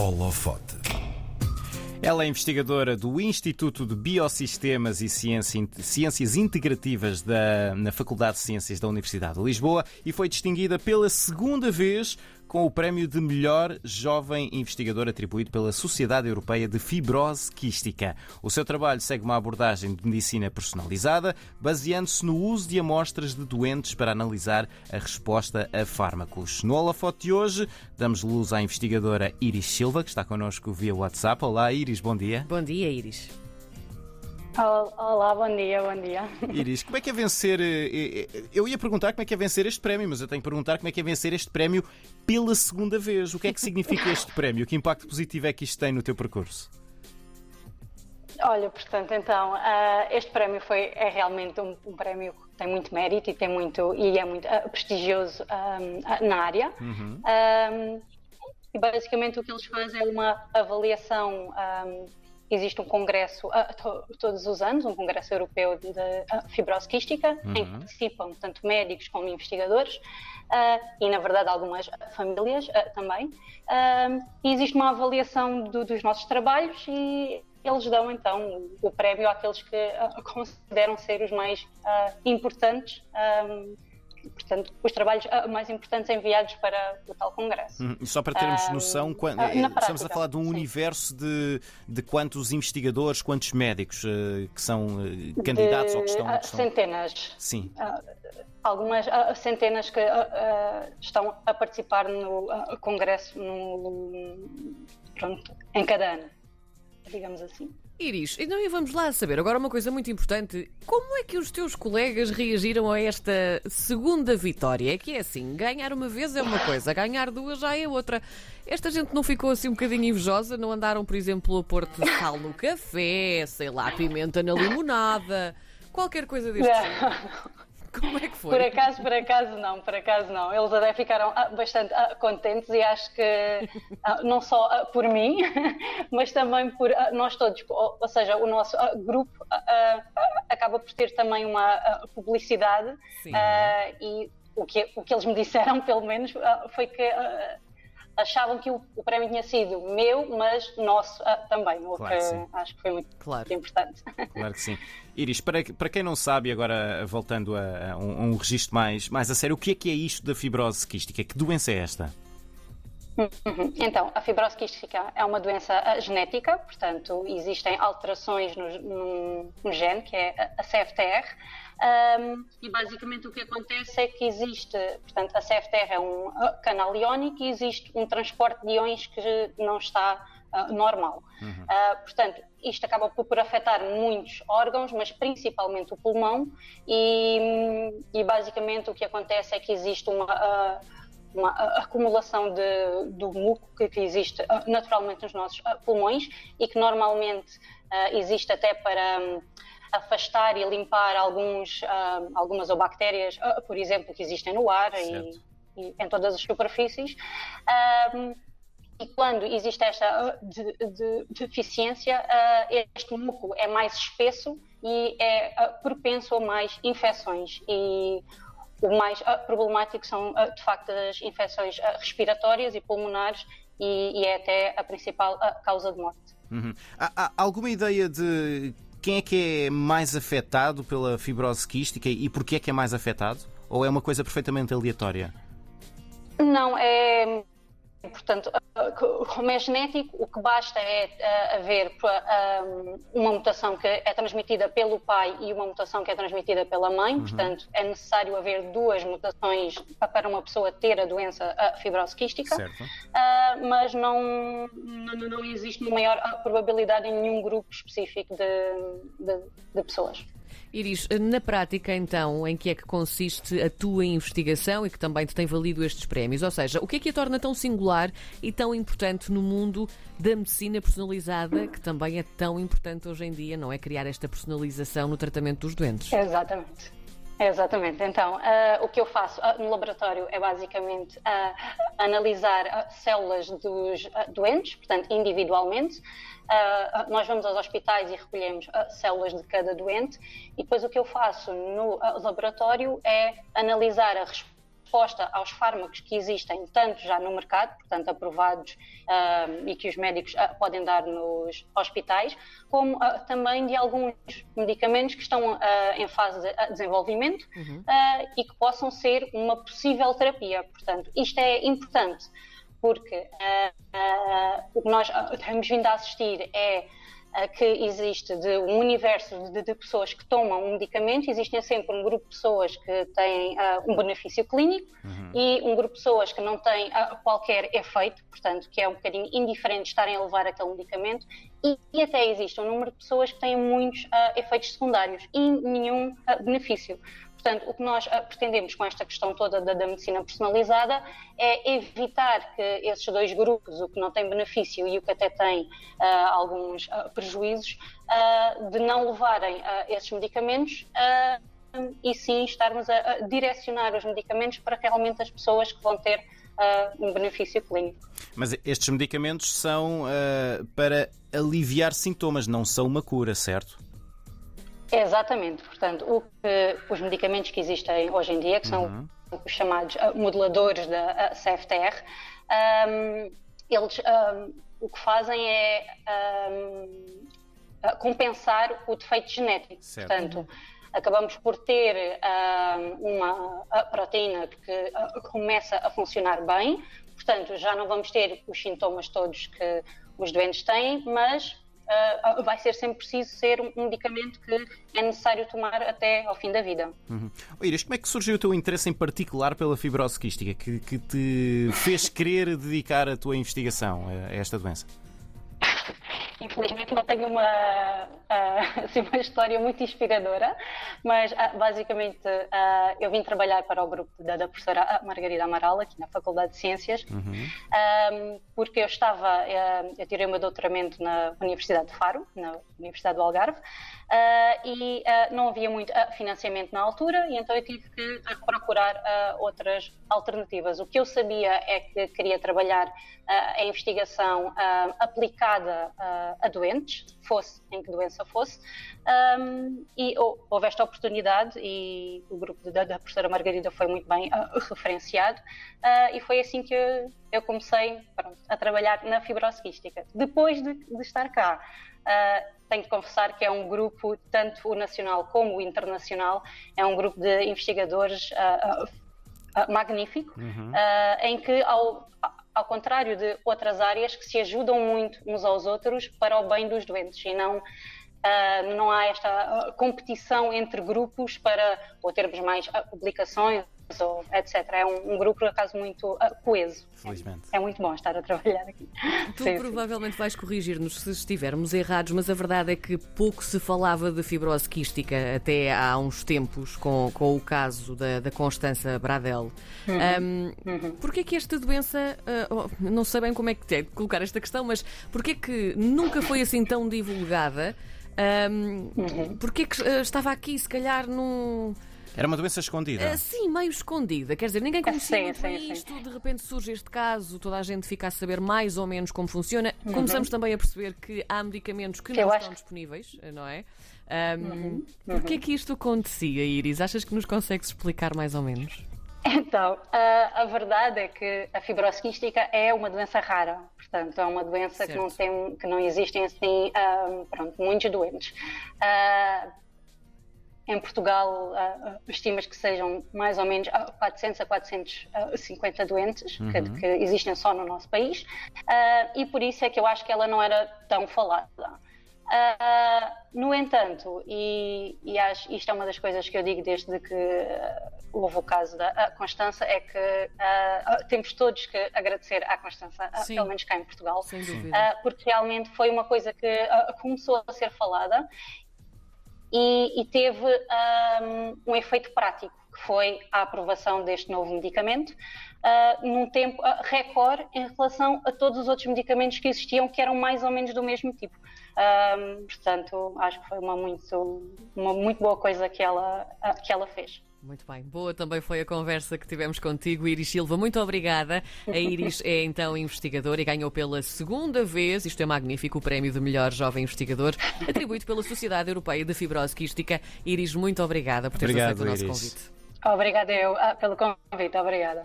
Holofote. Ela é investigadora do Instituto de Biosistemas e Ciência- Ciências Integrativas da, na Faculdade de Ciências da Universidade de Lisboa e foi distinguida pela segunda vez com o prémio de melhor jovem investigador atribuído pela Sociedade Europeia de Fibrose Quística. O seu trabalho segue uma abordagem de medicina personalizada, baseando-se no uso de amostras de doentes para analisar a resposta a fármacos. No holofote de hoje, damos luz à investigadora Iris Silva, que está connosco via WhatsApp. Olá, Iris, bom dia. Bom dia, Iris. Ol- Olá, bom dia, bom dia. Iris, como é que é vencer. eh, eh, Eu ia perguntar como é que é vencer este prémio, mas eu tenho que perguntar como é que é vencer este prémio pela segunda vez. O que é que significa este prémio? Que impacto positivo é que isto tem no teu percurso? Olha, portanto, então, ah, este prémio foi, é realmente um, um prémio que tem muito mérito e, tem muito, e é muito prestigioso na área. Ah, e basicamente o que eles fazem é uma avaliação. ah, existe um congresso ah, to- todos os anos, um congresso europeu de, ah, fibrose quística, em que participam tanto médicos como investigadores ah, e, na verdade, algumas famílias também. E existe uma avaliação do- dos nossos trabalhos e eles dão então o, o prémio àqueles que consideram ser os mais importantes. Portanto, os trabalhos ah, mais importantes enviados para o tal congresso. Hum, Só para termos Ah, noção, quan- ah, eh, na estamos prática, a falar de um sim. universo de, de quantos investigadores, quantos médicos eh, que são eh, candidatos de, ou que estão. que estão- Centenas. Sim. Ah, algumas centenas que estão a participar no congresso no, pronto, em cada ano, digamos assim. Iris, então e vamos lá saber agora uma coisa muito importante. Como é que os teus colegas reagiram a esta segunda vitória? É que é assim, ganhar uma vez é uma coisa, ganhar duas já é outra. Esta gente não ficou assim um bocadinho invejosa? Não andaram, por exemplo, a pôr-te sal no café, sei lá, pimenta na limonada, qualquer coisa deste género? Como é que foi? Por acaso, por acaso não, por acaso não. Eles até ficaram ah, bastante ah, contentes e acho que ah, não só por mim, mas também por nós todos. Ou, seja, o nosso grupo acaba por ter também uma publicidade Sim. e o que, o que eles me disseram, pelo menos, foi que achavam que o, o prémio tinha sido meu, mas nosso ah, também, o Claro que que acho que foi muito Claro. importante. Claro que sim. Iris, para, para quem não sabe, agora voltando a, a um, um registro mais, mais a sério, o que é que é isto da fibrose quística? Que doença é esta? Uhum. Então, a fibrose quística é uma doença ah, genética, portanto, existem alterações no, no- no gene, que é a- CFTR, ahm, e basicamente o que acontece é que existe, portanto, a CFTR é um ah, canal iónico e existe um transporte de íons que não está ah, normal. Ah, portanto, isto acaba por, por afetar muitos órgãos, mas principalmente o pulmão, e, e basicamente o que acontece é que existe uma. ah, uma acumulação de, do muco que, que existe ah, naturalmente nos nossos ah, pulmões e que normalmente ah, existe até para hum, afastar e limpar alguns, ah, algumas ou bactérias, ah, por exemplo, que existem no ar e, e em todas as superfícies. Ahm, e quando existe esta de- de- deficiência, este muco é mais espesso e é propenso a mais infecções. E o mais ah, problemático são, ah, de facto, as infecções ah, respiratórias e pulmonares, e, e é até a principal causa de morte. Uhum. Há, há alguma ideia de quem é que é mais afetado pela fibrose quística e porquê é que é mais afetado? Ou é uma coisa perfeitamente aleatória? Não, é. Portanto, ah, como é genético, o que basta é ah, haver ah, uma mutação que é transmitida pelo pai e uma mutação que é transmitida pela mãe. Portanto, é necessário haver duas mutações para uma pessoa ter a doença fibrose quística. Certo. Mas não, não, não existe uma maior probabilidade em nenhum grupo específico de, de, de pessoas. Iris, na prática, então, em que é que consiste a tua investigação e que também te tem valido estes prémios? Ou seja, o que é que a torna tão singular e tão importante no mundo da medicina personalizada, que também é tão importante hoje em dia, não é? Criar esta personalização no tratamento dos doentes. Exatamente. Exatamente. Então, ah, o que eu faço ah, no laboratório é basicamente ah, analisar células dos doentes, portanto, individualmente. Nós vamos aos hospitais e recolhemos células de cada doente, e depois o que eu faço no laboratório é analisar a resposta resposta aos fármacos que existem, tanto já no mercado, portanto aprovados uh, e que os médicos uh, podem dar nos hospitais, como uh, também de alguns medicamentos que estão em fase de desenvolvimento uhum. e que possam ser uma possível terapia. Portanto, isto é importante porque o que nós temos vindo a assistir é que existe de um universo de, de, pessoas que tomam um medicamento, existem sempre um grupo de pessoas que têm uh, um benefício clínico uhum. e um grupo de pessoas que não têm uh, qualquer efeito, portanto, que é um bocadinho indiferente estarem a levar aquele medicamento, e, e até existe um número de pessoas que têm muitos uh, efeitos secundários e nenhum benefício. Portanto, o que nós ah, pretendemos com esta questão toda da, da, medicina personalizada é evitar que esses dois grupos, o que não tem benefício e o que até tem uh, alguns uh, prejuízos, uh, de não levarem esses medicamentos e sim estarmos a, a, direcionar os medicamentos para realmente as pessoas que vão ter um benefício clínico. Mas estes medicamentos são para aliviar sintomas, não são uma cura, certo? Exatamente, portanto, o que, os medicamentos que existem hoje em dia, que são uhum. os chamados uh, moduladores da CFTR, um, eles um, o que fazem é um, uh, compensar o defeito genético. Certo. Portanto, acabamos por ter uma proteína que começa a funcionar bem, portanto, já não vamos ter os sintomas todos que os doentes têm, mas uh, vai ser sempre preciso ser um medicamento que é necessário tomar até ao fim da vida. Uhum. Iris, como é que surgiu o teu interesse em particular pela fibrose quística que, que te fez querer dedicar a tua investigação a esta doença? Infelizmente não tenho uma, uh, assim, uma história muito inspiradora, mas uh, basicamente uh, eu vim trabalhar para o grupo da, da, professora Margarida Amaral, aqui na Faculdade de Ciências, uhum. um, porque eu estava, eu tirei o meu doutoramento na Universidade de Faro, na Universidade do Algarve, e não havia muito financiamento na altura, e então eu tive que procurar outras alternativas. O que eu sabia é que queria trabalhar a investigação aplicada a doentes, fosse em que doença fosse, um, e houve esta oportunidade e o grupo da, da professora Margarida foi muito bem uh, referenciado uh, e foi assim que eu, eu comecei pronto, a trabalhar na fibrose quística. Depois de, de estar cá, uh, tenho de confessar que é um grupo, tanto o nacional como o internacional, é um grupo de investigadores magnífico, uhum. em que ao ao contrário de outras áreas que se ajudam muito uns aos outros para o bem dos doentes e não Uh, não há esta competição entre grupos para ou termos mais publicações ou etc. É um, um grupo, por acaso, muito uh, coeso. Felizmente. É, é, muito bom estar a trabalhar aqui. Tu sim, provavelmente sim. vais corrigir-nos se estivermos errados, mas a verdade é que pouco se falava de fibrose quística até há uns tempos, com, com o caso da, da Constança Bradel. Uhum. Um, uhum. Porquê que esta doença, uh, não sei bem como é que é colocar esta questão, mas porquê que nunca foi assim tão divulgada? Um, uhum. Porquê que uh, estava aqui, se calhar, num. Era uma doença escondida? Uh, sim, meio escondida. Quer dizer, ninguém conhecia sim, sim, isto, sim. de repente surge este caso, toda a gente fica a saber mais ou menos como funciona. Uhum. Começamos também a perceber que há medicamentos que, que não estão disponíveis, não é? Um, uhum. Uhum. Porquê que isto acontecia, Iris? Achas que nos consegues explicar mais ou menos? Então, a, a, verdade é que a fibrose quística é uma doença rara, portanto, é uma doença que não, tem, que não existem assim, um, pronto, muitos doentes. Uh, em Portugal, uh, estimas que sejam mais ou menos 400 a 450 doentes uhum. que, que, existem só no nosso país, uh, e por isso é que eu acho que ela não era tão falada. Uh, no entanto, e, e acho, isto é uma das coisas que eu digo desde que uh, houve o caso da Constança, é que uh, temos todos que agradecer à Constança, pelo menos cá em Portugal, porque realmente foi uma coisa que começou a ser falada e, e teve um, um efeito prático, que foi a aprovação deste novo medicamento. Uh, num tempo uh, recorde em relação a todos os outros medicamentos que existiam, que eram mais ou menos do mesmo tipo. Um, portanto, acho que foi uma muito, uma muito boa coisa que ela, que ela fez. Muito bem. Boa também foi a conversa que tivemos contigo, Iris Silva. Muito obrigada. A Iris é então investigadora e ganhou pela segunda vez, isto é magnífico, o prémio de melhor jovem investigador, atribuído pela Sociedade Europeia de Fibrose Quística. Iris, muito obrigada por teres aceito o nosso convite. Obrigada eu ah, pelo convite, obrigada.